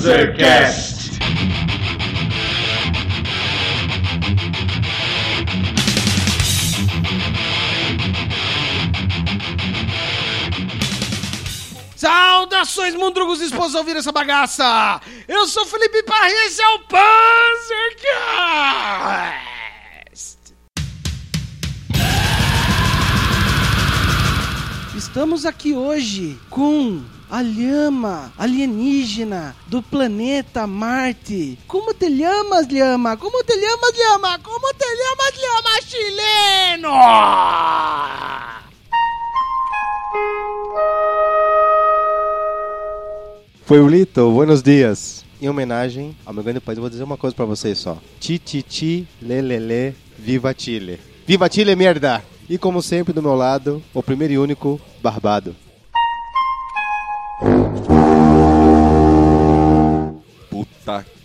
Panzercast. Saudações, mundrugos dispostos a ouvir essa bagaça! Eu sou Felipe Parra e esse é o Panzercast! Estamos aqui hoje com a lhama alienígena do planeta Marte. Como te llamas, lhama? Como te llamas, lhama? Como te llamas, lhama chileno? Pueblito, buenos dias. Em homenagem ao meu grande país, eu vou dizer uma coisa pra vocês só. Ti, ti, ti, le, le, le, viva Chile. Viva Chile, merda! E como sempre, do meu lado, o primeiro e único, Barbado.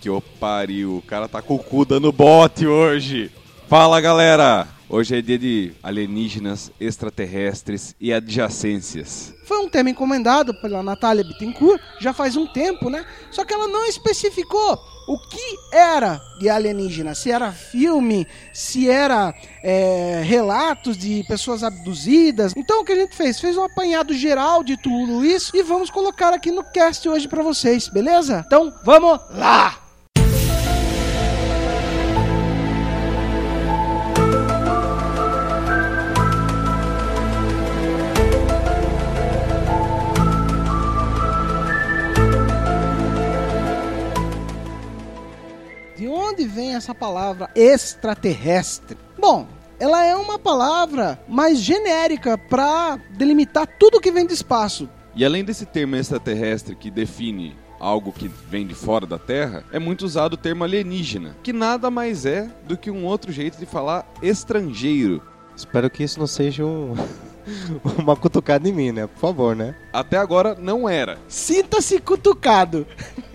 Que o pariu, o cara tá com o cu dando bote hoje. Fala galera, hoje é dia de alienígenas, extraterrestres e adjacências. Foi um tema encomendado pela Natália Bittencourt já faz um tempo, né? Só que ela não especificou o que era de alienígena. Se era filme, se era é, relatos de pessoas abduzidas. Então o que a gente fez? Fez um apanhado geral de tudo isso e vamos colocar aqui no cast hoje pra vocês, beleza? Então vamos lá! Essa palavra extraterrestre? Bom, ela é uma palavra mais genérica para delimitar tudo que vem do espaço. E além desse termo extraterrestre que define algo que vem de fora da Terra, é muito usado o termo alienígena, que nada mais é do que um outro jeito de falar estrangeiro. Espero que isso não seja um... uma cutucada em mim, né? Por favor, né? Até agora não era. Sinta-se cutucado.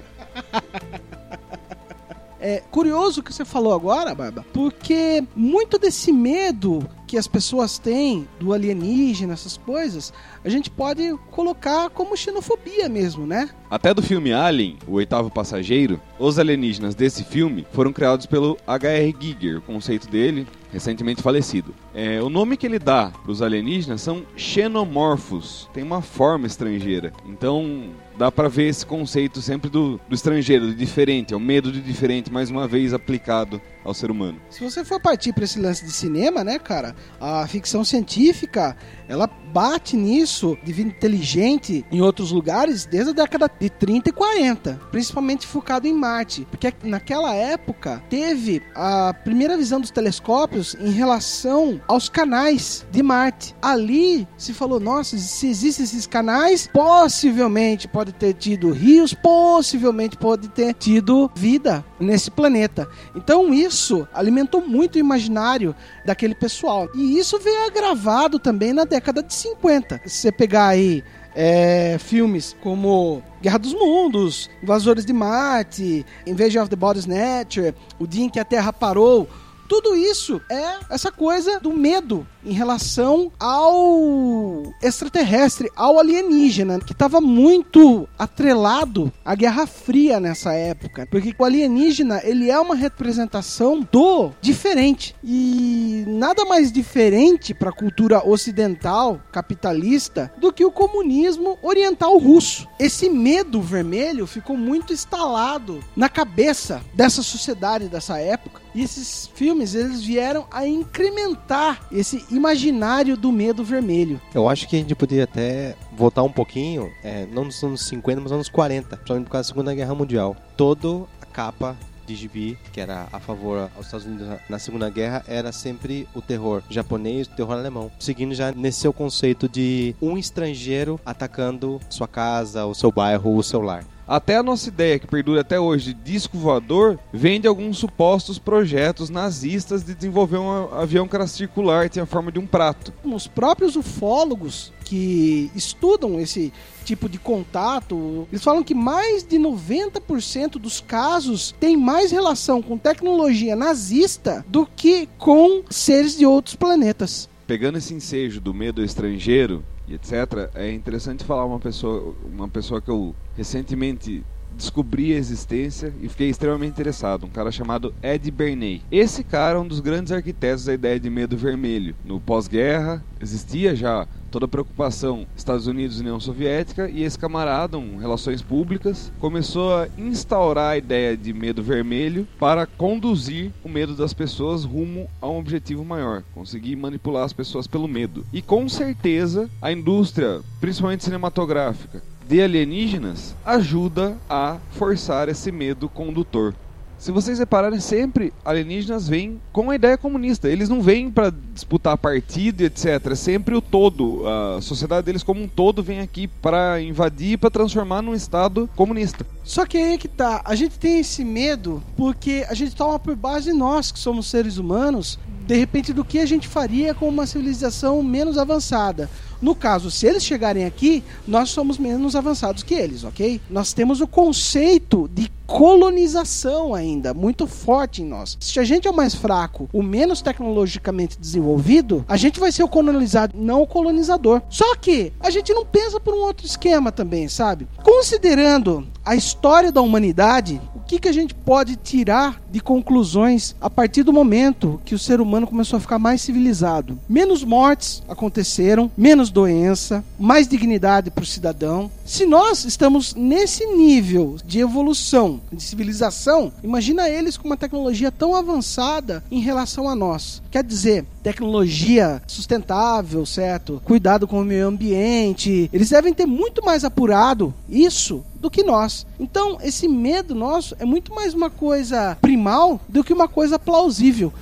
É curioso o que você falou agora, Barba, porque muito desse medo que as pessoas têm do alienígena, essas coisas, a gente pode colocar como xenofobia mesmo, né? Até do filme Alien, o oitavo passageiro, os alienígenas desse filme foram criados pelo H.R. Giger, o conceito dele, recentemente falecido. É, o nome que ele dá para os alienígenas são xenomorfos, tem uma forma estrangeira. Então dá para ver esse conceito sempre do, do estrangeiro, do diferente, é o medo de diferente, mais uma vez aplicado ao ser humano. Se você for partir para esse lance de cinema, né, cara, a ficção científica ela bate nisso de vida inteligente em outros lugares desde a década de 30 e 40, principalmente focado em Marte, porque naquela época teve a primeira visão dos telescópios em relação aos canais de Marte. Ali se falou, nossa, se existem esses canais, possivelmente pode ter tido rios, possivelmente pode ter tido vida nesse planeta. Então isso alimentou muito o imaginário daquele pessoal. E isso veio agravado também na década de 50. Se você pegar aí é, filmes como Guerra dos Mundos, Invasores de Marte, Invasion of the Body Snatcher, O Dia em que a Terra Parou, tudo isso é essa coisa do medo em relação ao extraterrestre, ao alienígena, que estava muito atrelado à Guerra Fria nessa época, porque o alienígena ele é uma representação do diferente. E nada mais diferente para a cultura ocidental capitalista do que o comunismo oriental russo. Esse medo vermelho ficou muito instalado na cabeça dessa sociedade dessa época. E esses filmes eles vieram a incrementar esse imaginário do medo vermelho. Eu acho que a gente poderia até voltar um pouquinho, é, não nos anos 50, mas nos anos 40, principalmente por causa da Segunda Guerra Mundial. Toda a capa de gibi, que era a favor aos Estados Unidos na Segunda Guerra, era sempre o terror japonês, o terror alemão. Seguindo já nesse seu conceito de um estrangeiro atacando sua casa, o seu bairro, o seu lar. Até a nossa ideia, que perdura até hoje, de disco voador, vem de alguns supostos projetos nazistas de desenvolver um avião que era circular e tinha a forma de um prato. Os próprios ufólogos que estudam esse tipo de contato, eles falam que mais de 90% dos casos tem mais relação com tecnologia nazista do que com seres de outros planetas. Pegando esse ensejo do medo estrangeiro etc, é interessante falar uma pessoa, uma pessoa que eu recentemente descobri a existência e fiquei extremamente interessado. Um cara chamado Ed Bernay. Esse cara é um dos grandes arquitetos da ideia de medo vermelho. No pós-guerra, existia já toda a preocupação Estados Unidos e União Soviética e esse camarada, um relações públicas, começou a instaurar a ideia de medo vermelho para conduzir o medo das pessoas rumo a um objetivo maior, conseguir manipular as pessoas pelo medo. E com certeza a indústria, principalmente cinematográfica, de alienígenas ajuda a forçar esse medo condutor. Se vocês repararem, sempre alienígenas vêm com a ideia comunista. Eles não vêm para disputar partido, etc. É sempre o todo. A sociedade deles como um todo vem aqui para invadir, para transformar num estado comunista. Só que aí que tá. A gente tem esse medo porque a gente toma por base nós, que somos seres humanos, de repente do que a gente faria com uma civilização menos avançada. No caso, se eles chegarem aqui, nós somos menos avançados que eles, ok? Nós temos o conceito de colonização ainda muito forte em nós. Se a gente é o mais fraco, o menos tecnologicamente desenvolvido, a gente vai ser o colonizado, não o colonizador. Só que a gente não pensa por um outro esquema também, sabe? Considerando a história da humanidade, o que, que a gente pode tirar de conclusões a partir do momento que o ser humano começou a ficar mais civilizado? Menos mortes aconteceram, menos doença, mais dignidade para o cidadão. Se nós estamos nesse nível de evolução, de civilização, imagina eles com uma tecnologia tão avançada em relação a nós. Quer dizer, tecnologia sustentável, certo? Cuidado com o meio ambiente. Eles devem ter muito mais apurado isso do que nós. Então, esse medo nosso é muito mais uma coisa primal do que uma coisa plausível.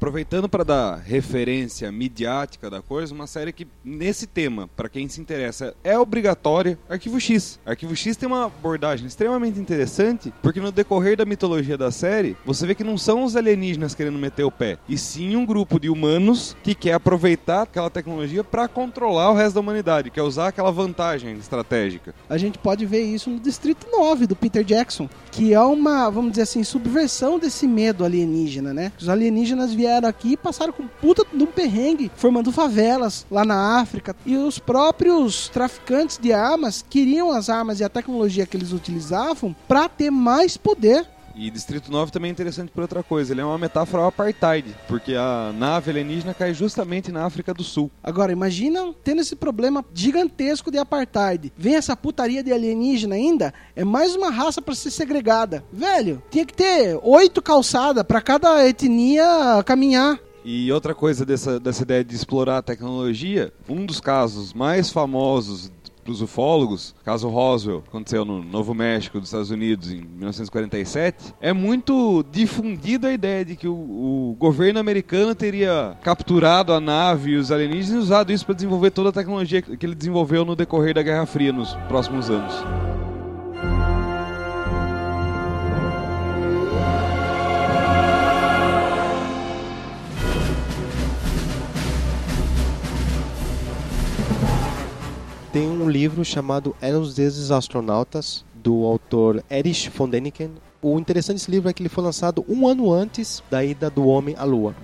Aproveitando para dar referência midiática da coisa, uma série que nesse tema, para quem se interessa, é obrigatória, Arquivo X. Arquivo X tem uma abordagem extremamente interessante, porque no decorrer da mitologia da série, você vê que não são os alienígenas querendo meter o pé, e sim um grupo de humanos que quer aproveitar aquela tecnologia para controlar o resto da humanidade, quer usar aquela vantagem estratégica. A gente pode ver isso no Distrito 9 do Peter Jackson, que é uma, vamos dizer assim, subversão desse medo alienígena, né? Os alienígenas vieram vieram aqui passaram com puta de um perrengue, formando favelas lá na África. E os próprios traficantes de armas queriam as armas e a tecnologia que eles utilizavam para ter mais poder e Distrito 9 também é interessante por outra coisa. Ele é uma metáfora ao apartheid, porque a nave alienígena cai justamente na África do Sul. Agora, imagina tendo esse problema gigantesco de apartheid. Vem essa putaria de alienígena ainda, é mais uma raça para ser segregada. Velho, tinha que ter oito calçadas para cada etnia caminhar. E outra coisa dessa, dessa ideia de explorar a tecnologia, um dos casos mais famosos para os ufólogos, caso Roswell, aconteceu no Novo México, dos Estados Unidos, em 1947, é muito difundida a ideia de que o, o governo americano teria capturado a nave e os alienígenas e usado isso para desenvolver toda a tecnologia que ele desenvolveu no decorrer da Guerra Fria nos próximos anos. Livro chamado Eram os Deuses Astronautas, do autor Erich von Däniken. O interessante desse livro é que ele foi lançado um ano antes da ida do homem à Lua.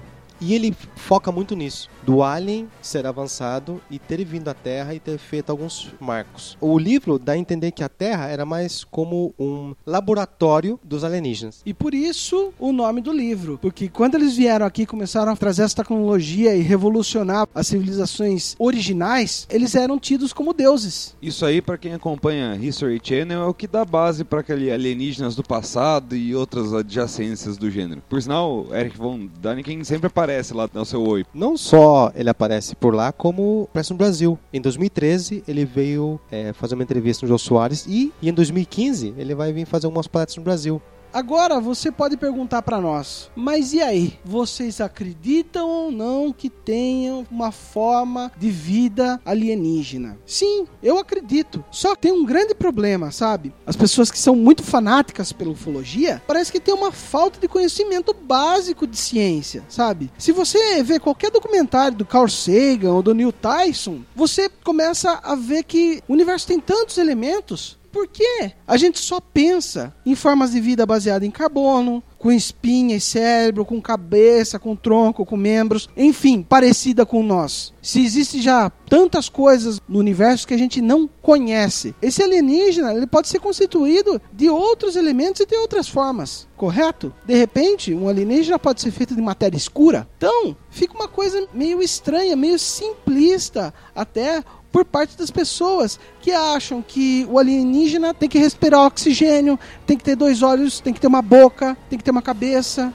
E ele foca muito nisso do alien ser avançado e ter vindo à Terra e ter feito alguns marcos. O livro dá a entender que a Terra era mais como um laboratório dos alienígenas. E por isso o nome do livro, porque quando eles vieram aqui começaram a trazer essa tecnologia e revolucionar as civilizações originais, eles eram tidos como deuses. Isso aí para quem acompanha History Channel é o que dá base para aquele alienígenas do passado e outras adjacências do gênero. Por sinal, Eric von Daniken sempre aparece lá no seu oi. Não só ele aparece por lá, como aparece no Brasil. Em 2013, ele veio é, fazer uma entrevista no Jô Soares e, e, em 2015 ele vai vir fazer algumas palestras no Brasil. Agora você pode perguntar para nós, mas e aí? Vocês acreditam ou não que tenham uma forma de vida alienígena? Sim, eu acredito. Só que tem um grande problema, sabe? As pessoas que são muito fanáticas pela ufologia, parece que tem uma falta de conhecimento básico de ciência, sabe? Se você vê qualquer documentário do Carl Sagan ou do Neil Tyson, você começa a ver que o universo tem tantos elementos por que a gente só pensa em formas de vida baseada em carbono, com espinha e cérebro, com cabeça, com tronco, com membros, enfim, parecida com nós? Se existe já tantas coisas no universo que a gente não conhece, esse alienígena ele pode ser constituído de outros elementos e de outras formas, correto? De repente, um alienígena pode ser feito de matéria escura. Então, fica uma coisa meio estranha, meio simplista até por parte das pessoas que acham que o alienígena tem que respirar oxigênio, tem que ter dois olhos, tem que ter uma boca, tem que ter uma cabeça.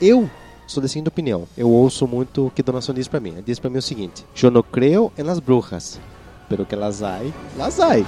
Eu sou da seguinte opinião. Eu ouço muito o que Dona diz pra mim. Ela diz pra mim o seguinte: Eu não creio em las brujas, pero que las hay, las hay.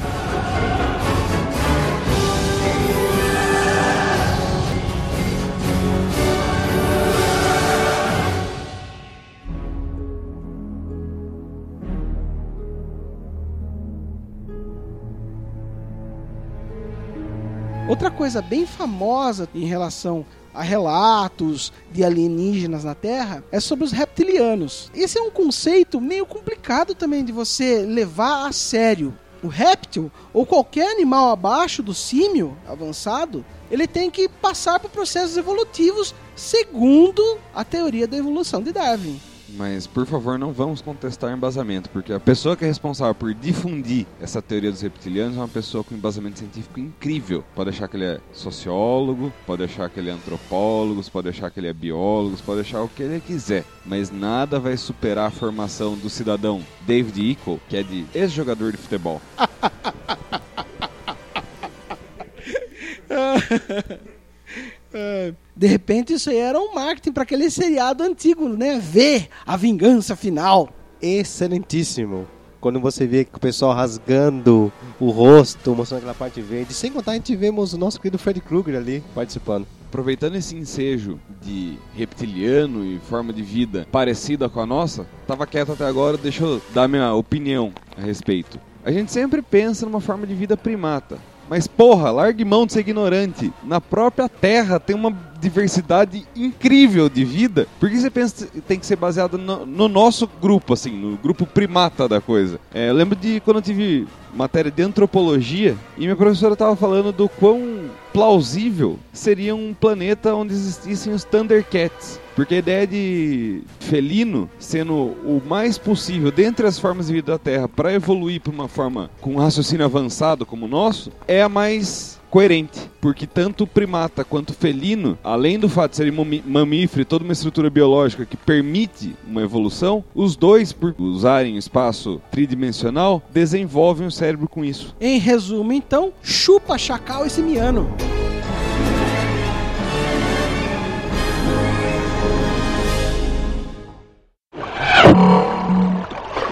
Outra coisa bem famosa em relação a relatos de alienígenas na Terra é sobre os reptilianos. Esse é um conceito meio complicado também de você levar a sério. O réptil, ou qualquer animal abaixo do símio avançado, ele tem que passar por processos evolutivos segundo a teoria da evolução de Darwin. Mas, por favor, não vamos contestar embasamento, porque a pessoa que é responsável por difundir essa teoria dos reptilianos é uma pessoa com embasamento científico incrível. Pode achar que ele é sociólogo, pode achar que ele é antropólogo, pode achar que ele é biólogo, pode achar o que ele quiser. Mas nada vai superar a formação do cidadão David Icke, que é de ex-jogador de futebol. De repente isso aí era um marketing para aquele seriado antigo, né? Ver a vingança final. Excelentíssimo. Quando você vê o pessoal rasgando o rosto, mostrando aquela parte verde. Sem contar, a gente vemos o nosso querido Freddy Krueger ali participando. Aproveitando esse ensejo de reptiliano e forma de vida parecida com a nossa, tava quieto até agora, deixa eu dar minha opinião a respeito. A gente sempre pensa numa forma de vida primata. Mas porra, largue mão de ser ignorante. Na própria Terra tem uma diversidade incrível de vida. Por que você pensa tem que ser baseado no, no nosso grupo, assim, no grupo primata da coisa? É, eu lembro de quando eu tive matéria de antropologia e minha professora estava falando do quão plausível seria um planeta onde existissem os Thundercats. Porque a ideia de felino sendo o mais possível dentre as formas de vida da Terra para evoluir para uma forma com um raciocínio avançado como o nosso é a mais coerente, porque tanto o primata quanto o felino, além do fato de serem mamífero e toda uma estrutura biológica que permite uma evolução, os dois, por usarem o espaço tridimensional, desenvolvem o cérebro com isso. Em resumo, então, chupa chacal esse miano.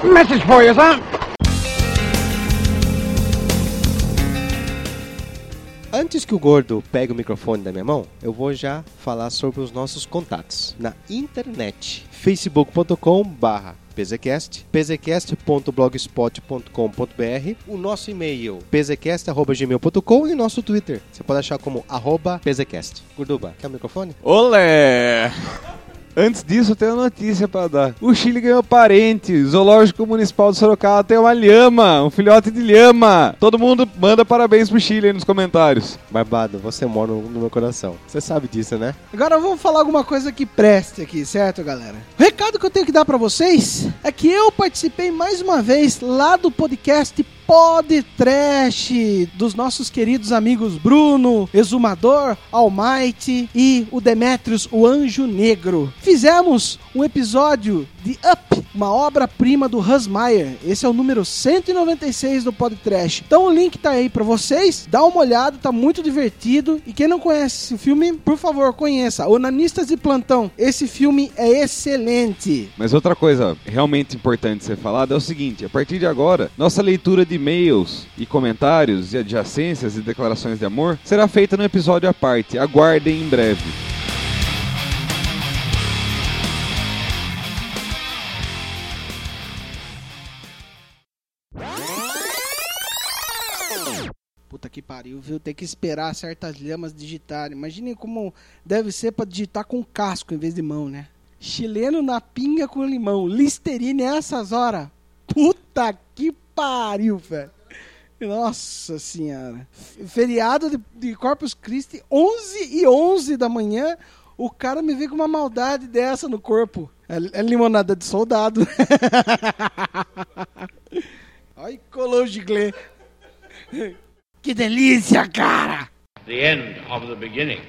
Message for you, son. Antes que o gordo pegue o microfone da minha mão, eu vou já falar sobre os nossos contatos na internet. facebook.com barra PZCast, pzcast.blogspot.com.br, o nosso e-mail pzcast.gmail.com e o nosso Twitter. Você pode achar como arroba PZCast. Gorduba, quer o microfone? Olé! Antes disso, eu tenho uma notícia para dar. O Chile ganhou parente. O Zoológico Municipal de Sorocaba tem uma lhama, um filhote de lhama. Todo mundo manda parabéns pro Chile aí nos comentários. Barbado, você mora no meu coração. Você sabe disso, né? Agora vamos falar alguma coisa que preste aqui, certo, galera? O recado que eu tenho que dar para vocês é que eu participei mais uma vez lá do podcast podcast dos nossos queridos amigos Bruno, Exumador, Almighty e o Demetrius, o Anjo Negro. Fizemos um episódio de Up uma obra-prima do Hans Meyer. Esse é o número 196 do podcast. Então o link tá aí para vocês. Dá uma olhada, tá muito divertido. E quem não conhece esse filme, por favor, conheça. Onanistas de Plantão. Esse filme é excelente. Mas outra coisa realmente importante ser falada é o seguinte: a partir de agora, nossa leitura de e-mails e comentários e adjacências e declarações de amor será feita no episódio à parte. Aguardem em breve. Que pariu, viu? Tem que esperar certas lhamas digitarem. Imaginem como deve ser pra digitar com casco em vez de mão, né? Chileno na pinga com limão. Listerine essas horas. Puta que pariu, velho. Nossa senhora. Feriado de, de Corpus Christi, 11 e 11 da manhã. O cara me vê com uma maldade dessa no corpo. É, é limonada de soldado. Ai, colou giglê. Que delícia, cara! the end of the beginning.